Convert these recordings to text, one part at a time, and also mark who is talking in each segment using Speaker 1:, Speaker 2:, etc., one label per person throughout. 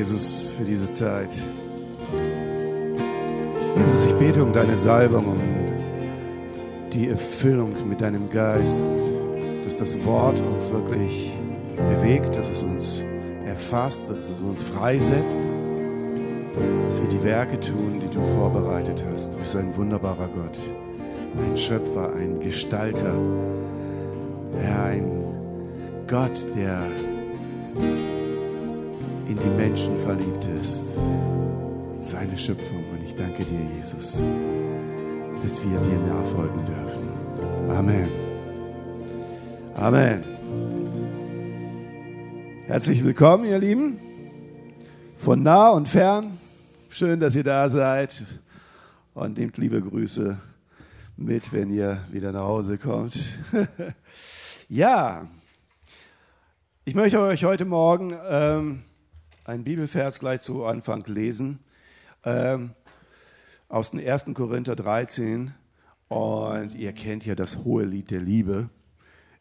Speaker 1: Jesus, für diese Zeit. Jesus, ich bete um deine Salbung, um die Erfüllung mit deinem Geist, dass das Wort uns wirklich bewegt, dass es uns erfasst, dass es uns freisetzt, dass wir die Werke tun, die du vorbereitet hast. Du bist ein wunderbarer Gott, ein Schöpfer, ein Gestalter, Herr, ein Gott, der in die Menschen verliebt ist, seine Schöpfung. Und ich danke dir, Jesus, dass wir dir nachfolgen dürfen. Amen. Amen. Herzlich willkommen, ihr Lieben, von nah und fern. Schön, dass ihr da seid und nehmt liebe Grüße mit, wenn ihr wieder nach Hause kommt. ja, ich möchte euch heute Morgen ähm, einen Bibelvers gleich zu Anfang lesen ähm, aus dem 1. Korinther 13. Und ihr kennt ja das hohe Lied der Liebe.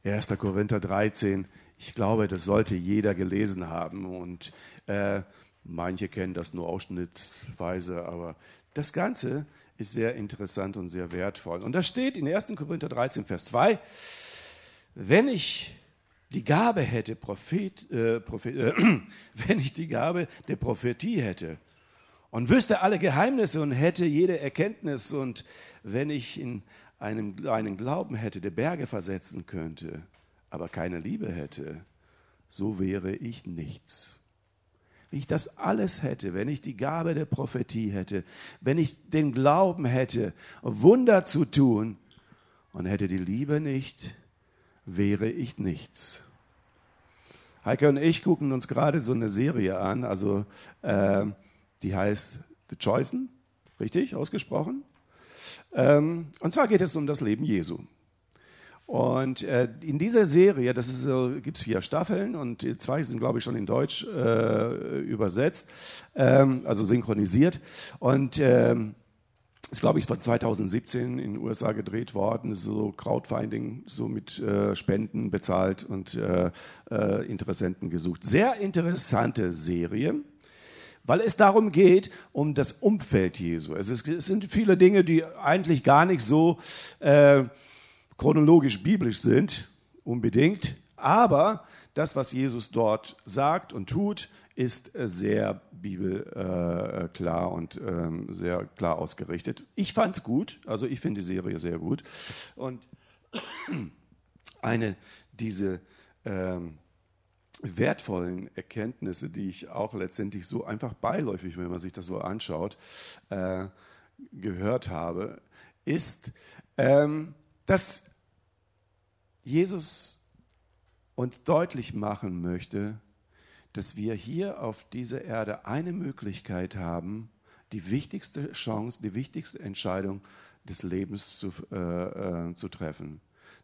Speaker 1: 1. Korinther 13. Ich glaube, das sollte jeder gelesen haben. Und äh, manche kennen das nur ausschnittweise, aber das Ganze ist sehr interessant und sehr wertvoll. Und da steht in 1. Korinther 13, Vers 2, wenn ich die Gabe hätte, Prophet, äh, Prophet äh, wenn ich die Gabe der Prophetie hätte und wüsste alle Geheimnisse und hätte jede Erkenntnis und wenn ich in einem, einen Glauben hätte, der Berge versetzen könnte, aber keine Liebe hätte, so wäre ich nichts. Wenn ich das alles hätte, wenn ich die Gabe der Prophetie hätte, wenn ich den Glauben hätte, Wunder zu tun und hätte die Liebe nicht, wäre ich nichts. Heike und ich gucken uns gerade so eine Serie an, also äh, die heißt The Chosen, richtig ausgesprochen. Ähm, und zwar geht es um das Leben Jesu. Und äh, in dieser Serie, das so, gibt es vier Staffeln und zwei sind, glaube ich, schon in Deutsch äh, übersetzt, ähm, also synchronisiert. Und ähm, ist, glaube ich, von 2017 in den USA gedreht worden, so Crowdfunding, so mit äh, Spenden bezahlt und äh, äh, Interessenten gesucht. Sehr interessante Serie, weil es darum geht, um das Umfeld Jesu. Es, ist, es sind viele Dinge, die eigentlich gar nicht so äh, chronologisch biblisch sind, unbedingt, aber das, was Jesus dort sagt und tut, ist äh, sehr bibelklar äh, und ähm, sehr klar ausgerichtet. Ich fand es gut, also ich finde die Serie sehr gut. Und eine diese ähm, wertvollen Erkenntnisse, die ich auch letztendlich so einfach beiläufig, wenn man sich das so anschaut, äh, gehört habe, ist, ähm, dass Jesus uns deutlich machen möchte, dass wir hier auf dieser Erde eine Möglichkeit haben, die wichtigste Chance, die wichtigste Entscheidung des Lebens zu, äh, äh, zu treffen.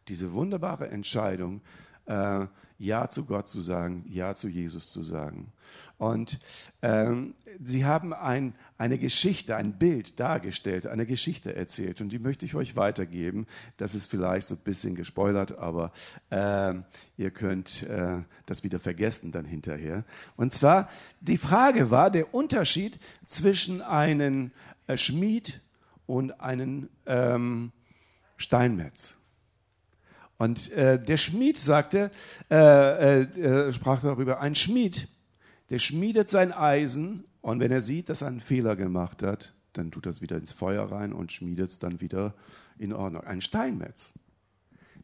Speaker 1: Diese wunderbare Entscheidung, äh, Ja zu Gott zu sagen, Ja zu Jesus zu sagen. Und ähm, sie haben ein, eine Geschichte, ein Bild dargestellt, eine Geschichte erzählt. Und die möchte ich euch weitergeben. Das ist vielleicht so ein bisschen gespoilert, aber äh, ihr könnt äh, das wieder vergessen dann hinterher. Und zwar, die Frage war der Unterschied zwischen einem äh, Schmied und einem ähm, Steinmetz. Und äh, der Schmied sagte, äh, äh, sprach darüber, ein Schmied, der schmiedet sein Eisen und wenn er sieht, dass er einen Fehler gemacht hat, dann tut er es wieder ins Feuer rein und schmiedet es dann wieder in Ordnung. Ein Steinmetz,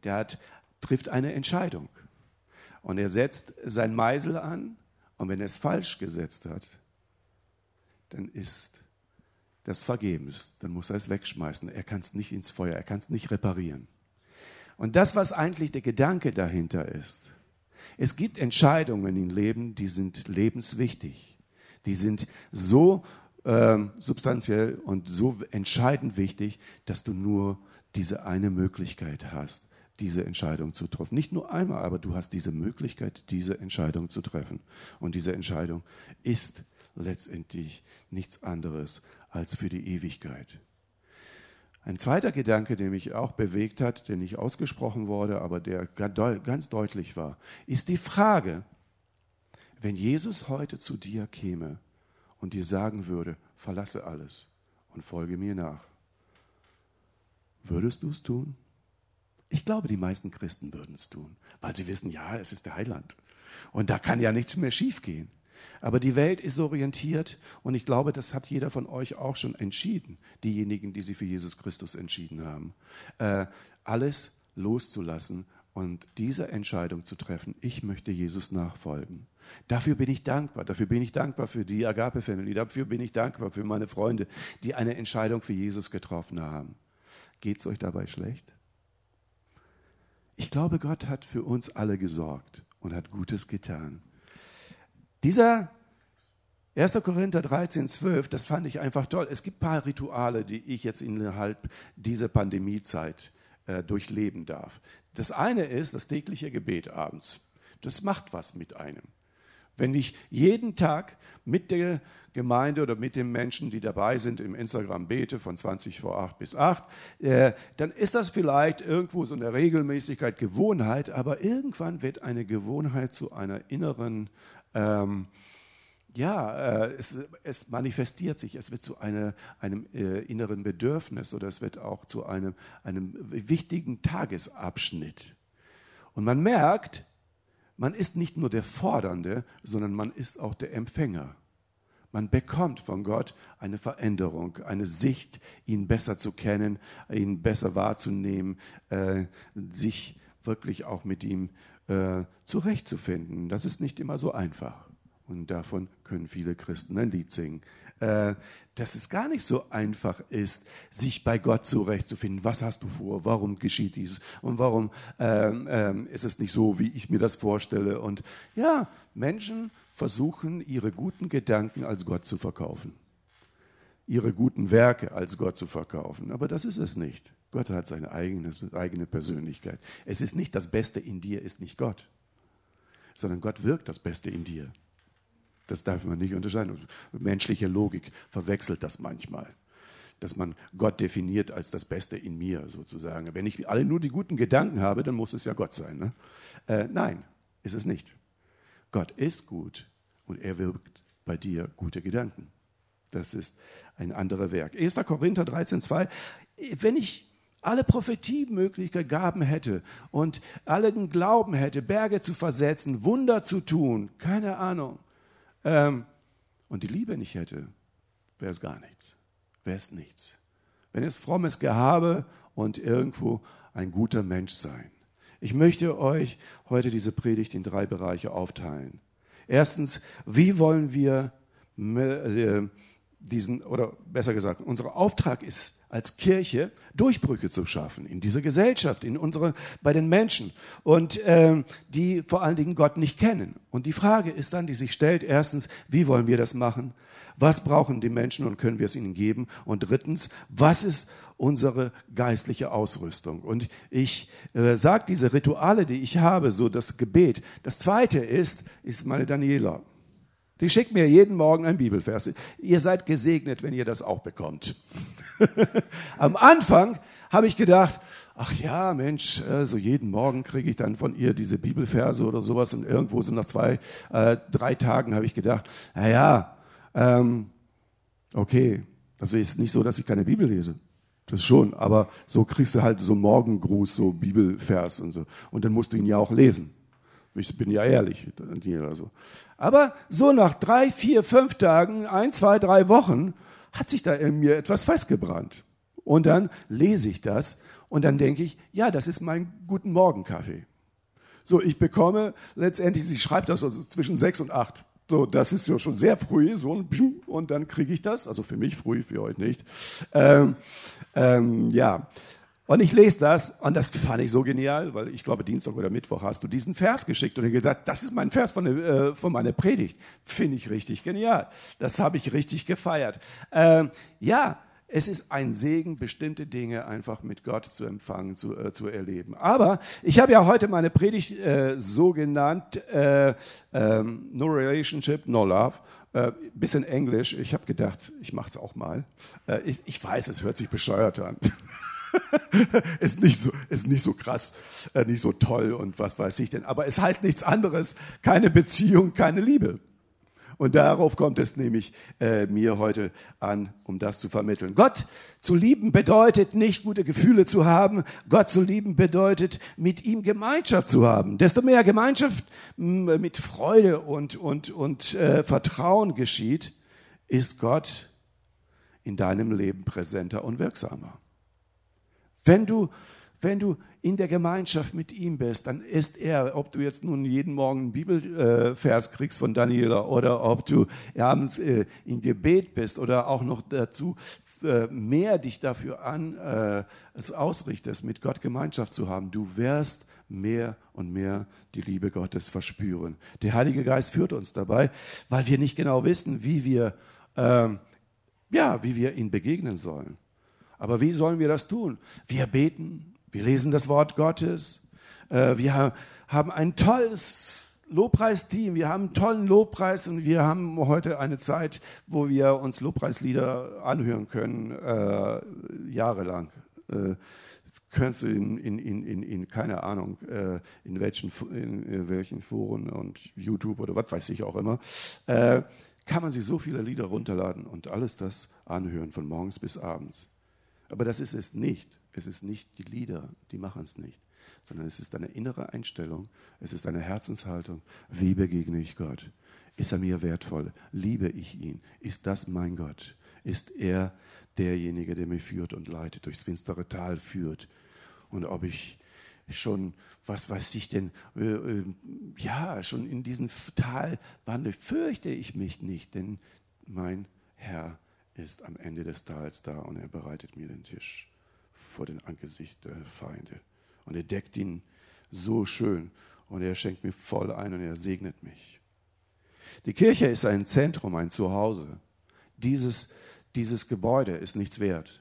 Speaker 1: der hat, trifft eine Entscheidung und er setzt sein Meisel an und wenn er es falsch gesetzt hat, dann ist das vergebens. Dann muss er es wegschmeißen. Er kann es nicht ins Feuer, er kann es nicht reparieren. Und das, was eigentlich der Gedanke dahinter ist, es gibt Entscheidungen im Leben, die sind lebenswichtig. Die sind so ähm, substanziell und so entscheidend wichtig, dass du nur diese eine Möglichkeit hast, diese Entscheidung zu treffen. Nicht nur einmal, aber du hast diese Möglichkeit, diese Entscheidung zu treffen. Und diese Entscheidung ist letztendlich nichts anderes als für die Ewigkeit. Ein zweiter Gedanke, der mich auch bewegt hat, der nicht ausgesprochen wurde, aber der ganz deutlich war, ist die Frage, wenn Jesus heute zu dir käme und dir sagen würde, verlasse alles und folge mir nach. Würdest du es tun? Ich glaube, die meisten Christen würden es tun, weil sie wissen, ja, es ist der Heiland. Und da kann ja nichts mehr schiefgehen. Aber die Welt ist orientiert und ich glaube, das hat jeder von euch auch schon entschieden, diejenigen, die sich für Jesus Christus entschieden haben. Äh, alles loszulassen und diese Entscheidung zu treffen, ich möchte Jesus nachfolgen. Dafür bin ich dankbar. Dafür bin ich dankbar für die Agape Family. Dafür bin ich dankbar für meine Freunde, die eine Entscheidung für Jesus getroffen haben. Geht es euch dabei schlecht? Ich glaube, Gott hat für uns alle gesorgt und hat Gutes getan. Dieser 1. Korinther 13, 12, das fand ich einfach toll. Es gibt ein paar Rituale, die ich jetzt innerhalb dieser Pandemiezeit äh, durchleben darf. Das eine ist das tägliche Gebet abends. Das macht was mit einem. Wenn ich jeden Tag mit der Gemeinde oder mit den Menschen, die dabei sind, im Instagram bete von 20 vor 8 bis 8, äh, dann ist das vielleicht irgendwo so eine Regelmäßigkeit, Gewohnheit, aber irgendwann wird eine Gewohnheit zu einer inneren, ähm, ja, äh, es, es, manifestiert sich, es wird zu eine, einem äh, inneren Bedürfnis oder es wird auch zu einem, einem wichtigen Tagesabschnitt. Und man merkt, man ist nicht nur der Fordernde, sondern man ist auch der Empfänger. Man bekommt von Gott eine Veränderung, eine Sicht, ihn besser zu kennen, ihn besser wahrzunehmen, äh, sich wirklich auch mit ihm äh, zurechtzufinden. Das ist nicht immer so einfach. Und davon können viele Christen ein Lied singen. Äh, dass es gar nicht so einfach ist, sich bei Gott zurechtzufinden. Was hast du vor? Warum geschieht dieses? Und warum ähm, ähm, ist es nicht so, wie ich mir das vorstelle? Und ja, Menschen versuchen, ihre guten Gedanken als Gott zu verkaufen. Ihre guten Werke als Gott zu verkaufen. Aber das ist es nicht. Gott hat seine eigene, eigene Persönlichkeit. Es ist nicht das Beste in dir, ist nicht Gott, sondern Gott wirkt das Beste in dir. Das darf man nicht unterscheiden. Menschliche Logik verwechselt das manchmal. Dass man Gott definiert als das Beste in mir sozusagen. Wenn ich alle nur die guten Gedanken habe, dann muss es ja Gott sein. Ne? Äh, nein, ist es nicht. Gott ist gut und er wirkt bei dir gute Gedanken. Das ist ein anderer Werk. 1. Korinther 13, 2. Wenn ich alle Prophetiemöglichkeiten Gaben hätte und allen Glauben hätte, Berge zu versetzen, Wunder zu tun, keine Ahnung, ähm, und die Liebe nicht hätte, wäre es gar nichts. Wäre es nichts. Wenn es frommes Gehabe und irgendwo ein guter Mensch sein. Ich möchte euch heute diese Predigt in drei Bereiche aufteilen. Erstens, wie wollen wir äh, diesen, oder besser gesagt, unser Auftrag ist als Kirche Durchbrüche zu schaffen in dieser Gesellschaft, in unsere, bei den Menschen und ähm, die vor allen Dingen Gott nicht kennen. Und die Frage ist dann, die sich stellt, erstens, wie wollen wir das machen? Was brauchen die Menschen und können wir es ihnen geben? Und drittens, was ist unsere geistliche Ausrüstung? Und ich äh, sage diese Rituale, die ich habe, so das Gebet. Das zweite ist, ist meine Daniela. Die schickt mir jeden Morgen ein Bibelvers. Ihr seid gesegnet, wenn ihr das auch bekommt. Am Anfang habe ich gedacht, ach ja, Mensch, so jeden Morgen kriege ich dann von ihr diese Bibelverse oder sowas und irgendwo so nach zwei, äh, drei Tagen habe ich gedacht, naja, ähm, okay, das ist nicht so, dass ich keine Bibel lese. Das schon, aber so kriegst du halt so Morgengruß, so Bibelvers und so. Und dann musst du ihn ja auch lesen. Ich bin ja ehrlich, oder so. Aber so nach drei, vier, fünf Tagen, ein, zwei, drei Wochen, hat sich da in mir etwas festgebrannt. Und dann lese ich das und dann denke ich, ja, das ist mein Guten Morgen Kaffee. So, ich bekomme letztendlich, sie schreibt das also zwischen sechs und acht. So, das ist ja schon sehr früh, so und dann kriege ich das. Also für mich früh, für euch nicht. Ähm, ähm, ja, und ich lese das und das fand ich so genial, weil ich glaube, Dienstag oder Mittwoch hast du diesen Vers geschickt und gesagt, das ist mein Vers von, äh, von meiner Predigt. Finde ich richtig genial. Das habe ich richtig gefeiert. Ähm, ja, es ist ein Segen, bestimmte Dinge einfach mit Gott zu empfangen, zu, äh, zu erleben. Aber ich habe ja heute meine Predigt äh, so genannt, äh, ähm, No Relationship, No Love. Äh, bisschen Englisch. Ich habe gedacht, ich mache es auch mal. Äh, ich, ich weiß, es hört sich bescheuert an. ist, nicht so, ist nicht so krass, äh, nicht so toll und was weiß ich denn. Aber es heißt nichts anderes, keine Beziehung, keine Liebe. Und darauf kommt es nämlich äh, mir heute an, um das zu vermitteln. Gott zu lieben bedeutet nicht gute Gefühle zu haben. Gott zu lieben bedeutet mit ihm Gemeinschaft zu haben. Desto mehr Gemeinschaft mit Freude und, und, und äh, Vertrauen geschieht, ist Gott in deinem Leben präsenter und wirksamer. Wenn du wenn du in der Gemeinschaft mit ihm bist, dann ist er, ob du jetzt nun jeden Morgen einen Bibelvers kriegst von Daniela oder ob du abends äh, in Gebet bist oder auch noch dazu äh, mehr dich dafür an äh, es ausrichtest, mit Gott Gemeinschaft zu haben, du wirst mehr und mehr die Liebe Gottes verspüren. Der Heilige Geist führt uns dabei, weil wir nicht genau wissen, wie wir, ähm, ja, wie wir ihn begegnen sollen. Aber wie sollen wir das tun? Wir beten, wir lesen das Wort Gottes. Äh, wir haben ein tolles Lobpreisteam. Wir haben einen tollen Lobpreis und wir haben heute eine Zeit, wo wir uns Lobpreislieder anhören können, äh, jahrelang. Äh, kannst du in, in, in, in, keine Ahnung, äh, in, welchen, in welchen Foren und YouTube oder was weiß ich auch immer, äh, kann man sich so viele Lieder runterladen und alles das anhören von morgens bis abends. Aber das ist es nicht. Es ist nicht die Lieder, die machen es nicht, sondern es ist eine innere Einstellung, es ist eine Herzenshaltung. Wie begegne ich Gott? Ist er mir wertvoll? Liebe ich ihn? Ist das mein Gott? Ist er derjenige, der mich führt und leitet, durchs finstere Tal führt? Und ob ich schon, was weiß ich denn, äh, äh, ja, schon in diesem Tal wandle, fürchte ich mich nicht, denn mein Herr ist am Ende des Tals da und er bereitet mir den Tisch vor dem Angesicht der Feinde. Und er deckt ihn so schön und er schenkt mir voll ein und er segnet mich. Die Kirche ist ein Zentrum, ein Zuhause. Dieses, dieses Gebäude ist nichts wert.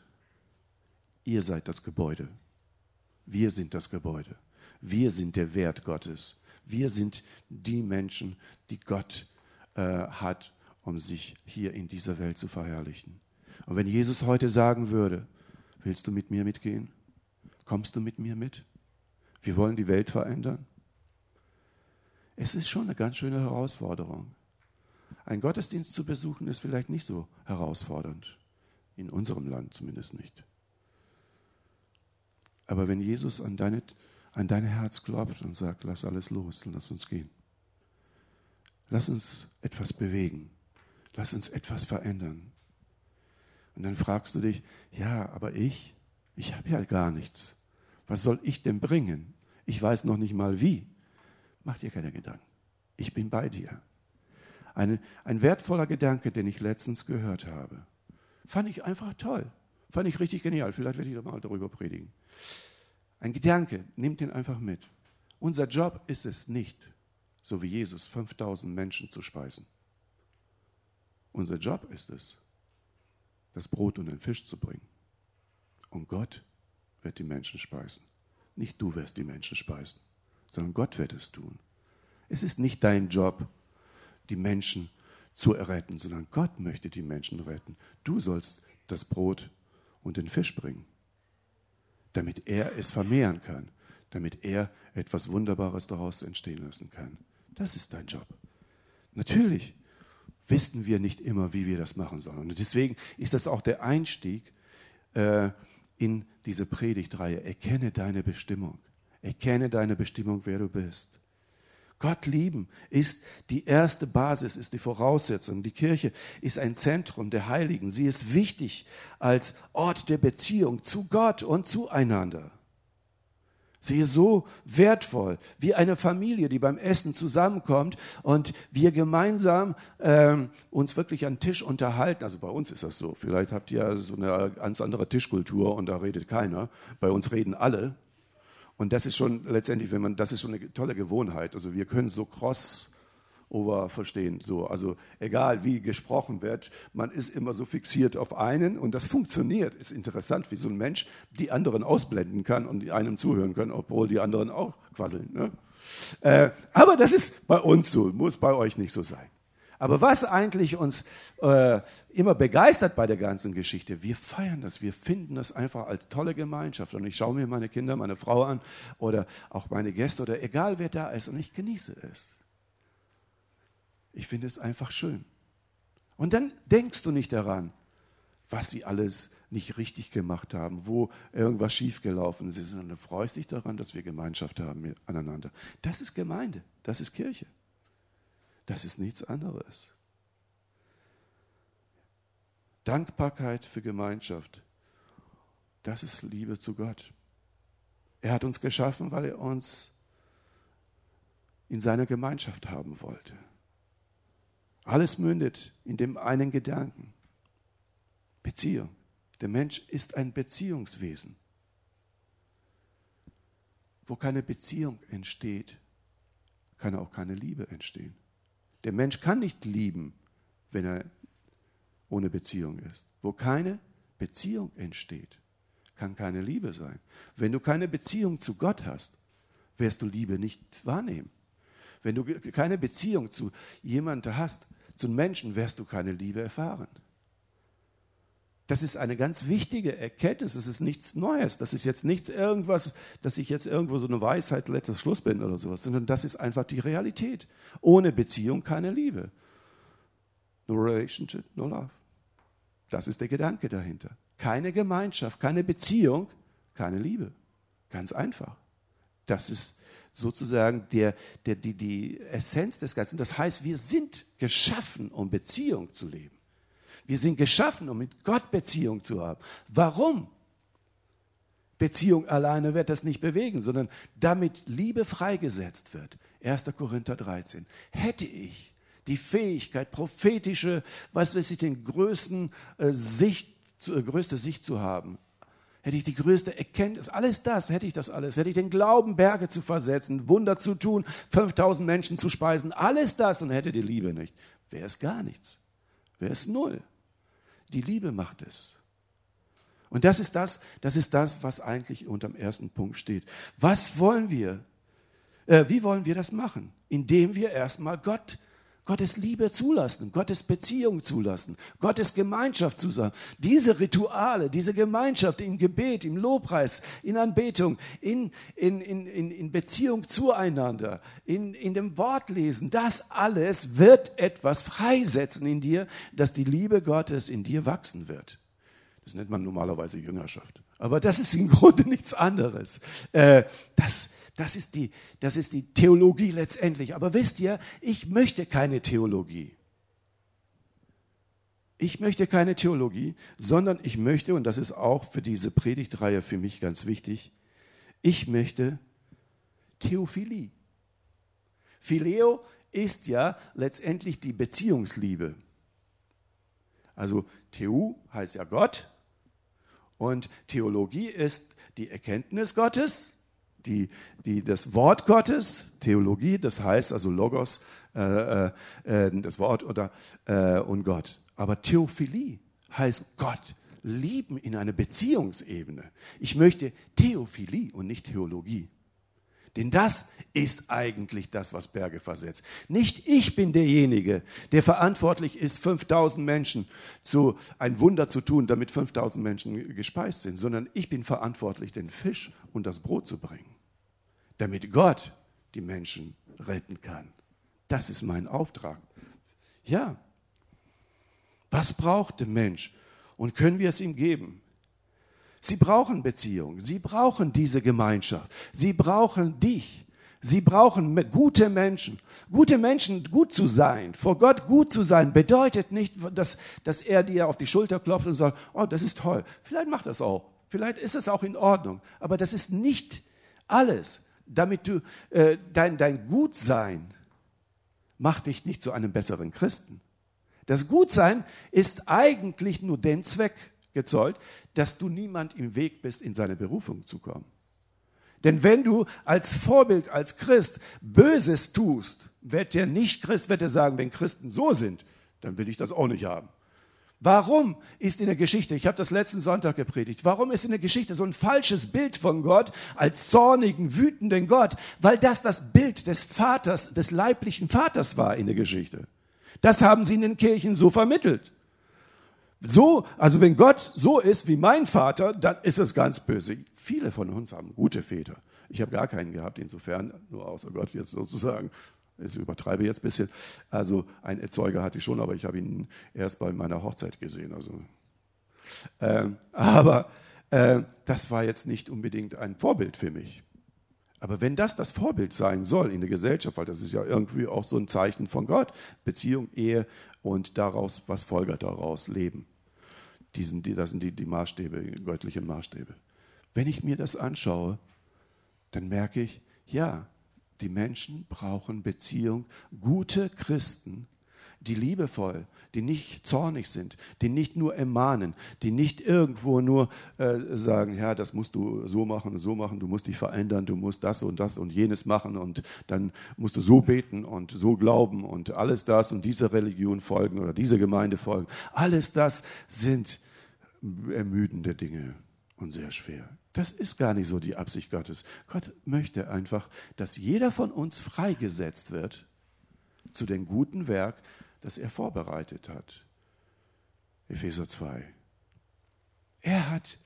Speaker 1: Ihr seid das Gebäude. Wir sind das Gebäude. Wir sind der Wert Gottes. Wir sind die Menschen, die Gott äh, hat, um sich hier in dieser Welt zu verherrlichen. Und wenn Jesus heute sagen würde, Willst du mit mir mitgehen? Kommst du mit mir mit? Wir wollen die Welt verändern. Es ist schon eine ganz schöne Herausforderung. Ein Gottesdienst zu besuchen ist vielleicht nicht so herausfordernd. In unserem Land zumindest nicht. Aber wenn Jesus an, deine, an dein Herz klopft und sagt, lass alles los, lass uns gehen. Lass uns etwas bewegen. Lass uns etwas verändern. Und dann fragst du dich, ja, aber ich, ich habe ja gar nichts. Was soll ich denn bringen? Ich weiß noch nicht mal wie. Mach dir keine Gedanken. Ich bin bei dir. Eine, ein wertvoller Gedanke, den ich letztens gehört habe. Fand ich einfach toll. Fand ich richtig genial. Vielleicht werde ich da mal darüber predigen. Ein Gedanke, nehmt den einfach mit. Unser Job ist es nicht, so wie Jesus, 5000 Menschen zu speisen. Unser Job ist es, das Brot und den Fisch zu bringen. Und Gott wird die Menschen speisen. Nicht du wirst die Menschen speisen, sondern Gott wird es tun. Es ist nicht dein Job, die Menschen zu erretten, sondern Gott möchte die Menschen retten. Du sollst das Brot und den Fisch bringen, damit er es vermehren kann, damit er etwas Wunderbares daraus entstehen lassen kann. Das ist dein Job. Natürlich wissen wir nicht immer, wie wir das machen sollen. Und deswegen ist das auch der Einstieg äh, in diese Predigtreihe. Erkenne deine Bestimmung. Erkenne deine Bestimmung, wer du bist. Gott lieben ist die erste Basis, ist die Voraussetzung. Die Kirche ist ein Zentrum der Heiligen. Sie ist wichtig als Ort der Beziehung zu Gott und zueinander. Ist so wertvoll, wie eine Familie, die beim Essen zusammenkommt und wir gemeinsam ähm, uns wirklich an Tisch unterhalten. Also bei uns ist das so. Vielleicht habt ihr so eine ganz andere Tischkultur und da redet keiner. Bei uns reden alle. Und das ist schon letztendlich, wenn man, das ist schon eine tolle Gewohnheit. Also wir können so cross over verstehen. So, also egal wie gesprochen wird, man ist immer so fixiert auf einen und das funktioniert. Ist interessant, wie so ein Mensch die anderen ausblenden kann und einem zuhören kann, obwohl die anderen auch quasseln. Ne? Äh, aber das ist bei uns so, muss bei euch nicht so sein. Aber was eigentlich uns äh, immer begeistert bei der ganzen Geschichte, wir feiern das, wir finden das einfach als tolle Gemeinschaft. Und ich schaue mir meine Kinder, meine Frau an oder auch meine Gäste oder egal wer da ist und ich genieße es. Ich finde es einfach schön. Und dann denkst du nicht daran, was sie alles nicht richtig gemacht haben, wo irgendwas schiefgelaufen ist, sondern du freust dich daran, dass wir Gemeinschaft haben miteinander. Das ist Gemeinde, das ist Kirche. Das ist nichts anderes. Dankbarkeit für Gemeinschaft, das ist Liebe zu Gott. Er hat uns geschaffen, weil er uns in seiner Gemeinschaft haben wollte. Alles mündet in dem einen Gedanken. Beziehung. Der Mensch ist ein Beziehungswesen. Wo keine Beziehung entsteht, kann auch keine Liebe entstehen. Der Mensch kann nicht lieben, wenn er ohne Beziehung ist. Wo keine Beziehung entsteht, kann keine Liebe sein. Wenn du keine Beziehung zu Gott hast, wirst du Liebe nicht wahrnehmen. Wenn du keine Beziehung zu jemandem hast, zu Menschen, wirst du keine Liebe erfahren. Das ist eine ganz wichtige Erkenntnis. Das ist nichts Neues. Das ist jetzt nichts irgendwas, dass ich jetzt irgendwo so eine Weisheit letzter Schluss bin oder sowas, sondern das ist einfach die Realität. Ohne Beziehung keine Liebe. No relationship, no love. Das ist der Gedanke dahinter. Keine Gemeinschaft, keine Beziehung, keine Liebe. Ganz einfach. Das ist sozusagen der, der, die, die Essenz des Ganzen. Das heißt, wir sind geschaffen, um Beziehung zu leben. Wir sind geschaffen, um mit Gott Beziehung zu haben. Warum? Beziehung alleine wird das nicht bewegen, sondern damit Liebe freigesetzt wird. 1. Korinther 13. Hätte ich die Fähigkeit, prophetische, was weiß ich, den größten äh, Sicht, äh, größte Sicht zu haben, hätte ich die größte Erkenntnis, alles das, hätte ich das alles, hätte ich den Glauben, Berge zu versetzen, Wunder zu tun, 5000 Menschen zu speisen, alles das und hätte die Liebe nicht, wäre es gar nichts, wäre es null. Die Liebe macht es. Und das ist das, das ist das, was eigentlich unter dem ersten Punkt steht. Was wollen wir? Äh, wie wollen wir das machen? Indem wir erstmal Gott Gottes Liebe zulassen, Gottes Beziehung zulassen, Gottes Gemeinschaft zulassen. Diese Rituale, diese Gemeinschaft im Gebet, im Lobpreis, in Anbetung, in, in, in, in Beziehung zueinander, in, in dem Wortlesen, das alles wird etwas freisetzen in dir, dass die Liebe Gottes in dir wachsen wird. Das nennt man normalerweise Jüngerschaft. Aber das ist im Grunde nichts anderes. Äh, das, das ist, die, das ist die Theologie letztendlich. Aber wisst ihr, ich möchte keine Theologie. Ich möchte keine Theologie, sondern ich möchte, und das ist auch für diese Predigtreihe für mich ganz wichtig, ich möchte Theophilie. Phileo ist ja letztendlich die Beziehungsliebe. Also Theo heißt ja Gott und Theologie ist die Erkenntnis Gottes die, die, das Wort Gottes, Theologie, das heißt also Logos, äh, äh, das Wort oder, äh, und Gott. Aber Theophilie heißt Gott lieben in einer Beziehungsebene. Ich möchte Theophilie und nicht Theologie. Denn das ist eigentlich das, was Berge versetzt. Nicht ich bin derjenige, der verantwortlich ist, 5000 Menschen zu ein Wunder zu tun, damit 5000 Menschen gespeist sind, sondern ich bin verantwortlich, den Fisch und das Brot zu bringen, damit Gott die Menschen retten kann. Das ist mein Auftrag. Ja. Was braucht der Mensch? Und können wir es ihm geben? Sie brauchen Beziehung. Sie brauchen diese Gemeinschaft. Sie brauchen dich. Sie brauchen gute Menschen. Gute Menschen, gut zu sein, vor Gott gut zu sein, bedeutet nicht, dass, dass er dir auf die Schulter klopft und sagt, oh, das ist toll. Vielleicht macht das auch. Vielleicht ist es auch in Ordnung. Aber das ist nicht alles. Damit du, äh, dein, dein Gutsein macht dich nicht zu einem besseren Christen. Das Gutsein ist eigentlich nur den Zweck gezollt, dass du niemand im Weg bist, in seine Berufung zu kommen. Denn wenn du als Vorbild, als Christ Böses tust, wird der Nicht-Christ, wird er sagen, wenn Christen so sind, dann will ich das auch nicht haben. Warum ist in der Geschichte, ich habe das letzten Sonntag gepredigt, warum ist in der Geschichte so ein falsches Bild von Gott als zornigen, wütenden Gott? Weil das das Bild des Vaters, des leiblichen Vaters war in der Geschichte. Das haben sie in den Kirchen so vermittelt. So, also wenn Gott so ist wie mein Vater, dann ist es ganz böse. Viele von uns haben gute Väter. Ich habe gar keinen gehabt, insofern, nur außer Gott jetzt sozusagen. Ich übertreibe jetzt ein bisschen. Also ein Erzeuger hatte ich schon, aber ich habe ihn erst bei meiner Hochzeit gesehen. Also, ähm, aber äh, das war jetzt nicht unbedingt ein Vorbild für mich. Aber wenn das das Vorbild sein soll in der Gesellschaft, weil das ist ja irgendwie auch so ein Zeichen von Gott, Beziehung, Ehe und daraus, was folgert daraus, Leben. Diesen, die, das sind die, die Maßstäbe, göttlichen Maßstäbe. Wenn ich mir das anschaue, dann merke ich, ja, die Menschen brauchen Beziehung. Gute Christen die liebevoll, die nicht zornig sind, die nicht nur ermahnen, die nicht irgendwo nur äh, sagen, ja, das musst du so machen und so machen, du musst dich verändern, du musst das und das und jenes machen und dann musst du so beten und so glauben und alles das und dieser Religion folgen oder dieser Gemeinde folgen. Alles das sind ermüdende Dinge und sehr schwer. Das ist gar nicht so die Absicht Gottes. Gott möchte einfach, dass jeder von uns freigesetzt wird zu dem guten Werk, das er vorbereitet hat. Epheser 2. Er hat,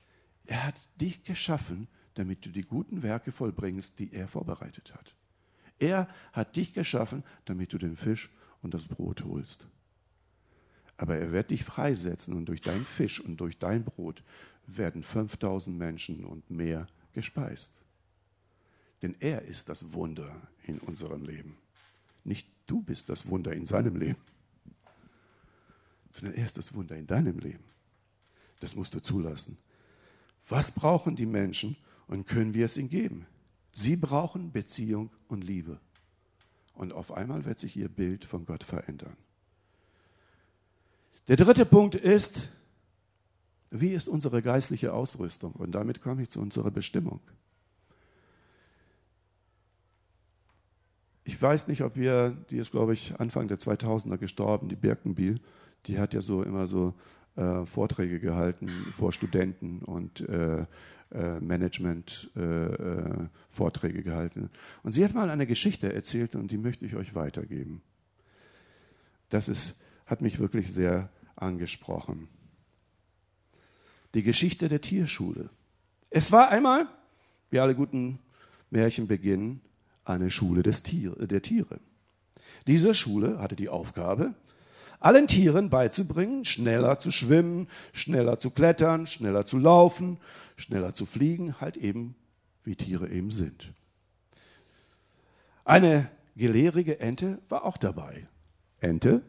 Speaker 1: er hat dich geschaffen, damit du die guten Werke vollbringst, die er vorbereitet hat. Er hat dich geschaffen, damit du den Fisch und das Brot holst. Aber er wird dich freisetzen und durch deinen Fisch und durch dein Brot werden 5000 Menschen und mehr gespeist. Denn er ist das Wunder in unserem Leben. Nicht du bist das Wunder in seinem Leben sondern er ist das Wunder in deinem Leben. Das musst du zulassen. Was brauchen die Menschen und können wir es ihnen geben? Sie brauchen Beziehung und Liebe. Und auf einmal wird sich ihr Bild von Gott verändern. Der dritte Punkt ist, wie ist unsere geistliche Ausrüstung? Und damit komme ich zu unserer Bestimmung. Ich weiß nicht, ob ihr, die ist, glaube ich, Anfang der 2000er gestorben, die Birkenbiel, die hat ja so immer so äh, Vorträge gehalten vor Studenten und äh, äh, Management-Vorträge äh, äh, gehalten. Und sie hat mal eine Geschichte erzählt und die möchte ich euch weitergeben. Das ist, hat mich wirklich sehr angesprochen. Die Geschichte der Tierschule. Es war einmal, wie alle guten Märchen beginnen, eine Schule des Tier, der Tiere. Diese Schule hatte die Aufgabe, allen Tieren beizubringen, schneller zu schwimmen, schneller zu klettern, schneller zu laufen, schneller zu fliegen, halt eben wie Tiere eben sind. Eine gelehrige Ente war auch dabei. Ente?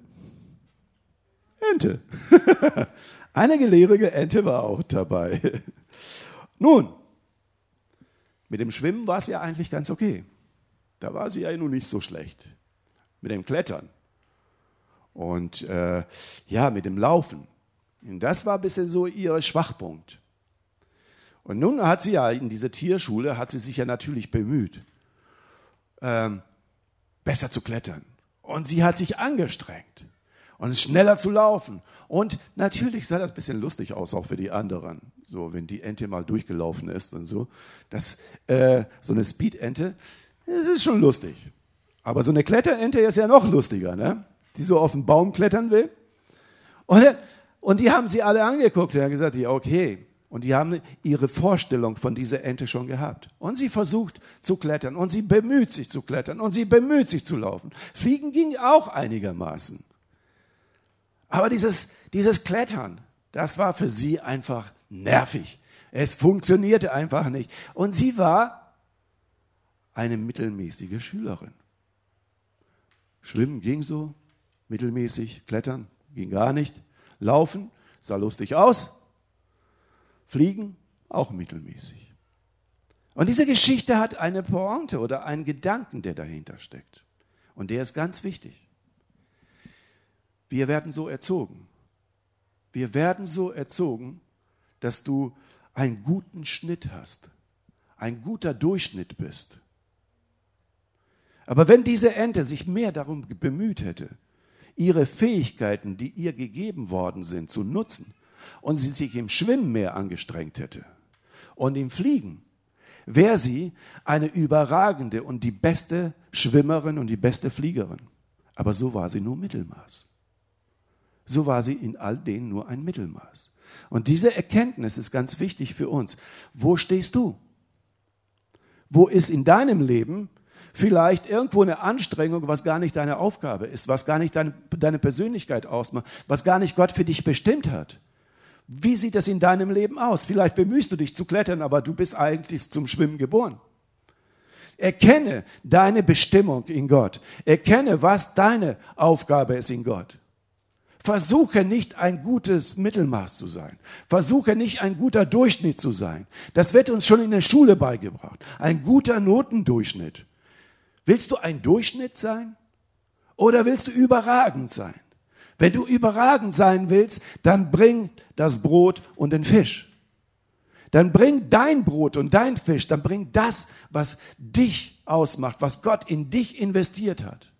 Speaker 1: Ente. Eine gelehrige Ente war auch dabei. Nun, mit dem Schwimmen war es ja eigentlich ganz okay. Da war sie ja nun nicht so schlecht. Mit dem Klettern und äh, ja, mit dem Laufen. Und das war ein bisschen so ihr Schwachpunkt. Und nun hat sie ja in dieser Tierschule, hat sie sich ja natürlich bemüht, ähm, besser zu klettern. Und sie hat sich angestrengt und schneller zu laufen. Und natürlich sah das ein bisschen lustig aus, auch für die anderen. So, wenn die Ente mal durchgelaufen ist und so. Das, äh, so eine Speed-Ente, das ist schon lustig. Aber so eine Kletterente ist ja noch lustiger, ne? die so auf den Baum klettern will. Und, und die haben sie alle angeguckt und haben gesagt, ja, okay. Und die haben ihre Vorstellung von dieser Ente schon gehabt. Und sie versucht zu klettern und sie bemüht sich zu klettern und sie bemüht sich zu laufen. Fliegen ging auch einigermaßen. Aber dieses, dieses Klettern, das war für sie einfach nervig. Es funktionierte einfach nicht. Und sie war eine mittelmäßige Schülerin. Schwimmen ging so, mittelmäßig, klettern ging gar nicht, laufen sah lustig aus, fliegen auch mittelmäßig. Und diese Geschichte hat eine Pointe oder einen Gedanken, der dahinter steckt. Und der ist ganz wichtig. Wir werden so erzogen. Wir werden so erzogen, dass du einen guten Schnitt hast, ein guter Durchschnitt bist. Aber wenn diese Ente sich mehr darum bemüht hätte, ihre Fähigkeiten, die ihr gegeben worden sind, zu nutzen und sie sich im Schwimmen mehr angestrengt hätte und im Fliegen, wäre sie eine überragende und die beste Schwimmerin und die beste Fliegerin. Aber so war sie nur Mittelmaß. So war sie in all denen nur ein Mittelmaß. Und diese Erkenntnis ist ganz wichtig für uns. Wo stehst du? Wo ist in deinem Leben vielleicht irgendwo eine Anstrengung, was gar nicht deine Aufgabe ist, was gar nicht deine, deine Persönlichkeit ausmacht, was gar nicht Gott für dich bestimmt hat. Wie sieht das in deinem Leben aus? Vielleicht bemühst du dich zu klettern, aber du bist eigentlich zum Schwimmen geboren. Erkenne deine Bestimmung in Gott. Erkenne, was deine Aufgabe ist in Gott. Versuche nicht ein gutes Mittelmaß zu sein. Versuche nicht ein guter Durchschnitt zu sein. Das wird uns schon in der Schule beigebracht. Ein guter Notendurchschnitt. Willst du ein Durchschnitt sein? Oder willst du überragend sein? Wenn du überragend sein willst, dann bring das Brot und den Fisch dann bring dein Brot und dein Fisch, dann bring das, was dich ausmacht, was Gott in dich investiert hat.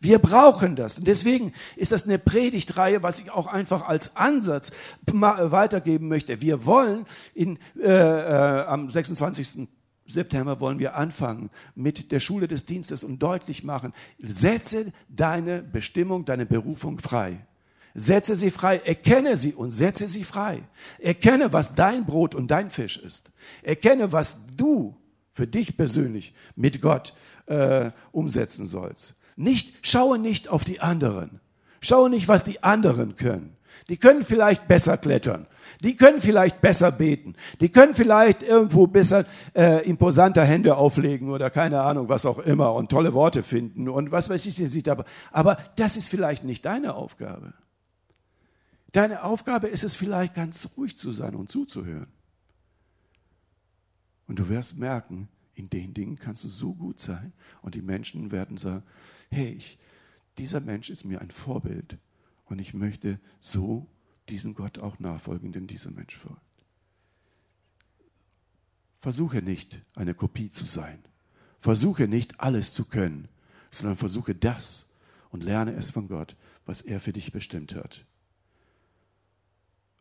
Speaker 1: Wir brauchen das. Und deswegen ist das eine Predigtreihe, was ich auch einfach als Ansatz weitergeben möchte. Wir wollen in, äh, äh, am 26. September wollen wir anfangen mit der Schule des Dienstes und deutlich machen, setze deine Bestimmung, deine Berufung frei. Setze sie frei, erkenne sie und setze sie frei. Erkenne, was dein Brot und dein Fisch ist. Erkenne, was du für dich persönlich mit Gott äh, umsetzen sollst. Nicht, schaue nicht auf die anderen. Schaue nicht, was die anderen können. Die können vielleicht besser klettern. Die können vielleicht besser beten. Die können vielleicht irgendwo besser äh, imposanter Hände auflegen oder keine Ahnung, was auch immer und tolle Worte finden und was weiß ich, sieht aber. Aber das ist vielleicht nicht deine Aufgabe. Deine Aufgabe ist es vielleicht ganz ruhig zu sein und zuzuhören. Und du wirst merken, in den Dingen kannst du so gut sein und die Menschen werden sagen, hey, ich, dieser Mensch ist mir ein Vorbild und ich möchte so diesem Gott auch nachfolgen, den dieser Mensch folgt. Versuche nicht, eine Kopie zu sein. Versuche nicht, alles zu können, sondern versuche das und lerne es von Gott, was er für dich bestimmt hat.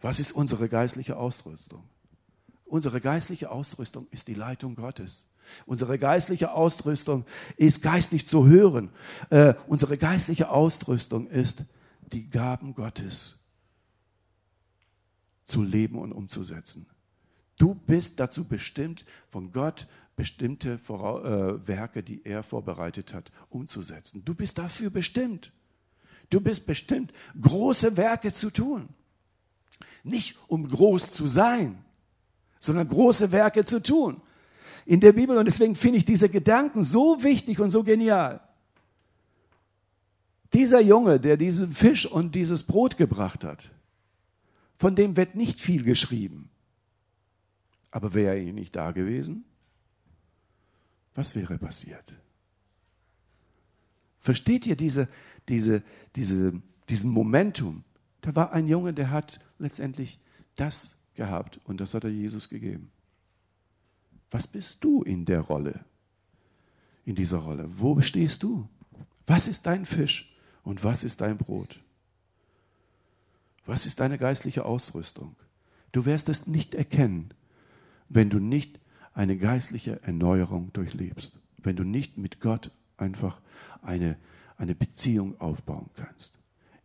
Speaker 1: Was ist unsere geistliche Ausrüstung? Unsere geistliche Ausrüstung ist die Leitung Gottes. Unsere geistliche Ausrüstung ist geistlich zu hören. Äh, unsere geistliche Ausrüstung ist die Gaben Gottes zu leben und umzusetzen. Du bist dazu bestimmt, von Gott bestimmte Vora äh, Werke, die er vorbereitet hat, umzusetzen. Du bist dafür bestimmt. Du bist bestimmt, große Werke zu tun. Nicht um groß zu sein, sondern große Werke zu tun. In der Bibel, und deswegen finde ich diese Gedanken so wichtig und so genial. Dieser Junge, der diesen Fisch und dieses Brot gebracht hat, von dem wird nicht viel geschrieben. Aber wäre er nicht da gewesen? Was wäre passiert? Versteht ihr diese, diese, diese, diesen Momentum? Da war ein Junge, der hat letztendlich das gehabt und das hat er Jesus gegeben. Was bist du in der Rolle? In dieser Rolle. Wo stehst du? Was ist dein Fisch und was ist dein Brot? Was ist deine geistliche Ausrüstung? Du wirst es nicht erkennen, wenn du nicht eine geistliche Erneuerung durchlebst, wenn du nicht mit Gott einfach eine, eine Beziehung aufbauen kannst.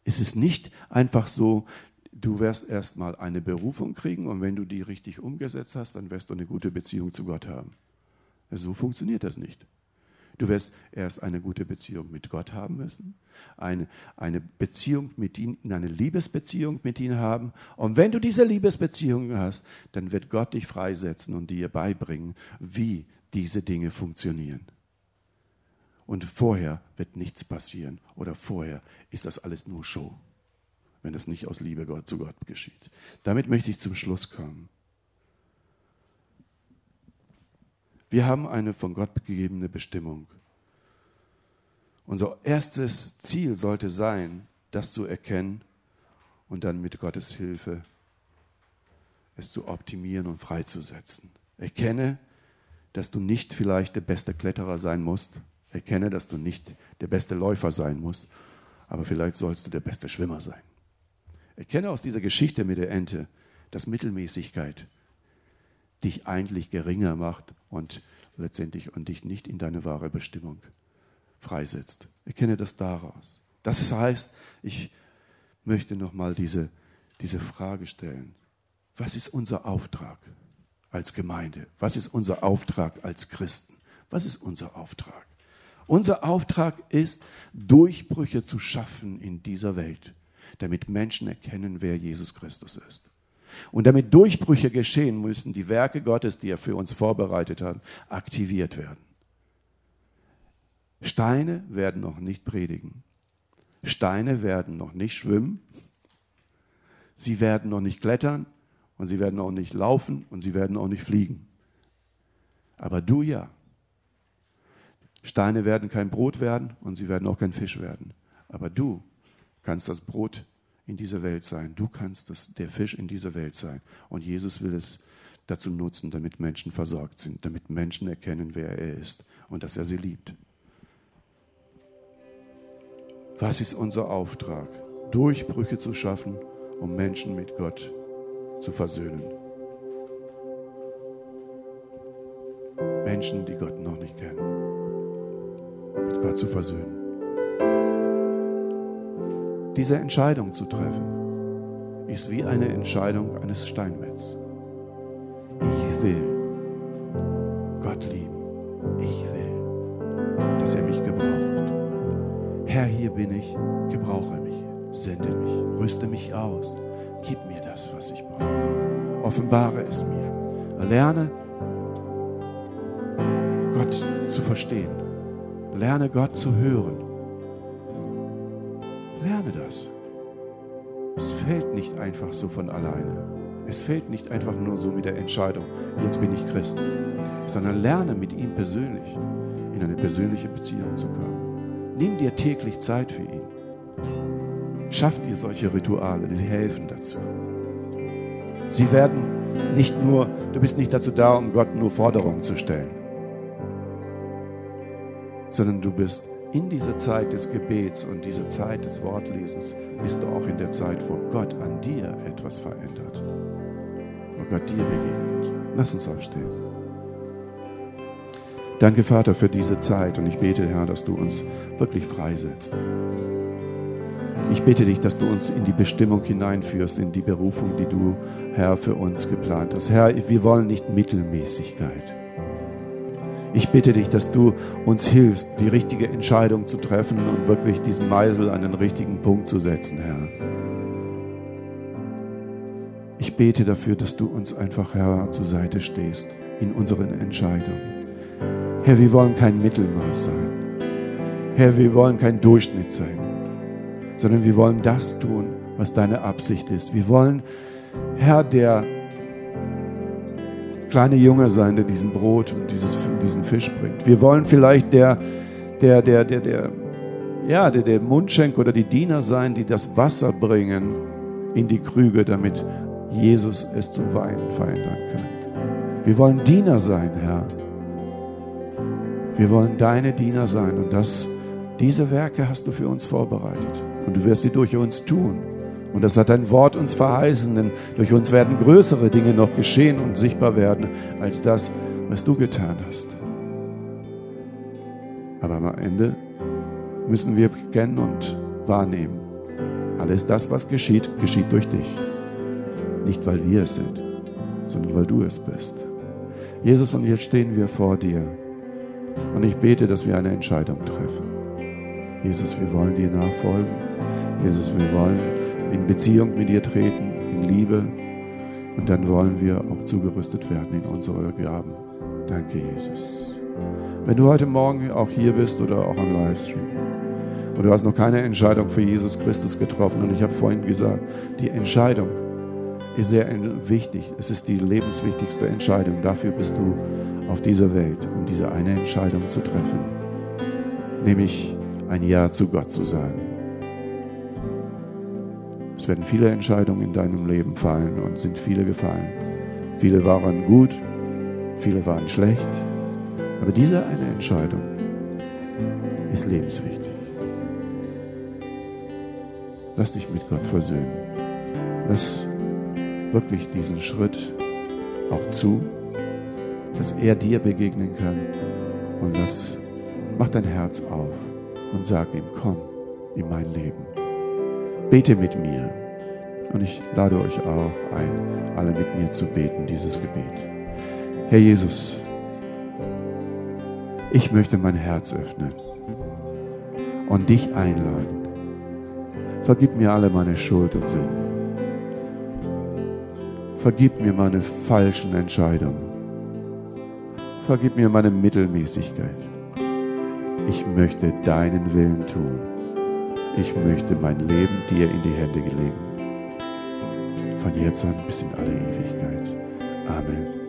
Speaker 1: Es ist nicht einfach so, du wirst erstmal eine Berufung kriegen und wenn du die richtig umgesetzt hast, dann wirst du eine gute Beziehung zu Gott haben. So funktioniert das nicht. Du wirst erst eine gute Beziehung mit Gott haben müssen, eine, eine Beziehung mit ihm, eine Liebesbeziehung mit ihm haben. Und wenn du diese Liebesbeziehung hast, dann wird Gott dich freisetzen und dir beibringen, wie diese Dinge funktionieren. Und vorher wird nichts passieren oder vorher ist das alles nur Show, wenn es nicht aus Liebe zu Gott geschieht. Damit möchte ich zum Schluss kommen. Wir haben eine von Gott gegebene Bestimmung. Unser erstes Ziel sollte sein, das zu erkennen und dann mit Gottes Hilfe es zu optimieren und freizusetzen. Erkenne, dass du nicht vielleicht der beste Kletterer sein musst, Erkenne, dass du nicht der beste Läufer sein musst, aber vielleicht sollst du der beste Schwimmer sein. Erkenne aus dieser Geschichte mit der Ente, dass Mittelmäßigkeit dich eigentlich geringer macht und letztendlich und dich nicht in deine wahre Bestimmung freisetzt. Erkenne das daraus. Das heißt, ich möchte nochmal diese, diese Frage stellen. Was ist unser Auftrag als Gemeinde? Was ist unser Auftrag als Christen? Was ist unser Auftrag? Unser Auftrag ist, Durchbrüche zu schaffen in dieser Welt, damit Menschen erkennen, wer Jesus Christus ist. Und damit Durchbrüche geschehen, müssen die Werke Gottes, die er für uns vorbereitet hat, aktiviert werden. Steine werden noch nicht predigen. Steine werden noch nicht schwimmen. Sie werden noch nicht klettern und sie werden auch nicht laufen und sie werden auch nicht fliegen. Aber du ja. Steine werden kein Brot werden und sie werden auch kein Fisch werden. Aber du kannst das Brot in dieser Welt sein. Du kannst das, der Fisch in dieser Welt sein. Und Jesus will es dazu nutzen, damit Menschen versorgt sind, damit Menschen erkennen, wer er ist und dass er sie liebt. Was ist unser Auftrag? Durchbrüche zu schaffen, um Menschen mit Gott zu versöhnen. Menschen, die Gott noch nicht kennen, mit Gott zu versöhnen. Diese Entscheidung zu treffen, ist wie eine Entscheidung eines Steinmetz. Ich will Gott lieben. Ich will, dass er mich gebraucht. Herr, hier bin ich, gebrauche mich, sende mich, rüste mich aus, gib mir das, was ich brauche. Offenbare es mir. Lerne Gott zu verstehen. Lerne Gott zu hören. Lerne das. Es fällt nicht einfach so von alleine. Es fällt nicht einfach nur so mit der Entscheidung, jetzt bin ich Christ, sondern lerne mit ihm persönlich in eine persönliche Beziehung zu kommen. Nimm dir täglich Zeit für ihn. Schaff dir solche Rituale, die helfen dazu. Sie werden nicht nur, du bist nicht dazu da, um Gott nur Forderungen zu stellen, sondern du bist in dieser Zeit des Gebets und dieser Zeit des Wortlesens bist du auch in der Zeit, wo Gott an dir etwas verändert, wo Gott dir begegnet. Lass uns aufstehen. Danke, Vater, für diese Zeit und ich bete, Herr, dass du uns wirklich freisetzt. Ich bitte dich, dass du uns in die Bestimmung hineinführst, in die Berufung, die du, Herr, für uns geplant hast. Herr, wir wollen nicht Mittelmäßigkeit. Ich bitte dich, dass du uns hilfst, die richtige Entscheidung zu treffen und wirklich diesen Meisel an den richtigen Punkt zu setzen, Herr. Ich bete dafür, dass du uns einfach, Herr, zur Seite stehst in unseren Entscheidungen. Herr, wir wollen kein Mittelmaß sein. Herr, wir wollen kein Durchschnitt sein, sondern wir wollen das tun, was deine Absicht ist. Wir wollen, Herr, der kleine Junge sein, der diesen Brot und dieses, diesen Fisch bringt. Wir wollen vielleicht der, der, der, der, der, ja, der, der Mundschenk oder die Diener sein, die das Wasser bringen in die Krüge, damit Jesus es zum Wein verändern kann. Wir wollen Diener sein, Herr. Wir wollen deine Diener sein und das, diese Werke hast du für uns vorbereitet und du wirst sie durch uns tun. Und das hat dein Wort uns verheißen, denn durch uns werden größere Dinge noch geschehen und sichtbar werden, als das, was du getan hast. Aber am Ende müssen wir kennen und wahrnehmen. Alles das, was geschieht, geschieht durch dich. Nicht, weil wir es sind, sondern weil du es bist. Jesus, und jetzt stehen wir vor dir. Und ich bete, dass wir eine Entscheidung treffen. Jesus, wir wollen dir nachfolgen. Jesus, wir wollen in Beziehung mit dir treten, in Liebe. Und dann wollen wir auch zugerüstet werden in unsere Gaben. Danke, Jesus. Wenn du heute Morgen auch hier bist oder auch am Livestream und du hast noch keine Entscheidung für Jesus Christus getroffen, und ich habe vorhin gesagt, die Entscheidung ist sehr wichtig. Es ist die lebenswichtigste Entscheidung. Dafür bist du auf dieser Welt, um diese eine Entscheidung zu treffen, nämlich ein Ja zu Gott zu sagen. Es werden viele Entscheidungen in deinem Leben fallen und sind viele gefallen. Viele waren gut, viele waren schlecht. Aber diese eine Entscheidung ist lebenswichtig. Lass dich mit Gott versöhnen. Lass wirklich diesen Schritt auch zu, dass er dir begegnen kann. Und das mach dein Herz auf und sag ihm, komm in mein Leben. Bete mit mir. Und ich lade euch auch ein, alle mit mir zu beten, dieses Gebet. Herr Jesus, ich möchte mein Herz öffnen. und dich einladen. Vergib mir alle meine Schuld und Sünden. Vergib mir meine falschen Entscheidungen. Vergib mir meine Mittelmäßigkeit. Ich möchte deinen Willen tun. Ich möchte mein Leben dir in die Hände legen. Von jetzt an bis in alle Ewigkeit. Amen.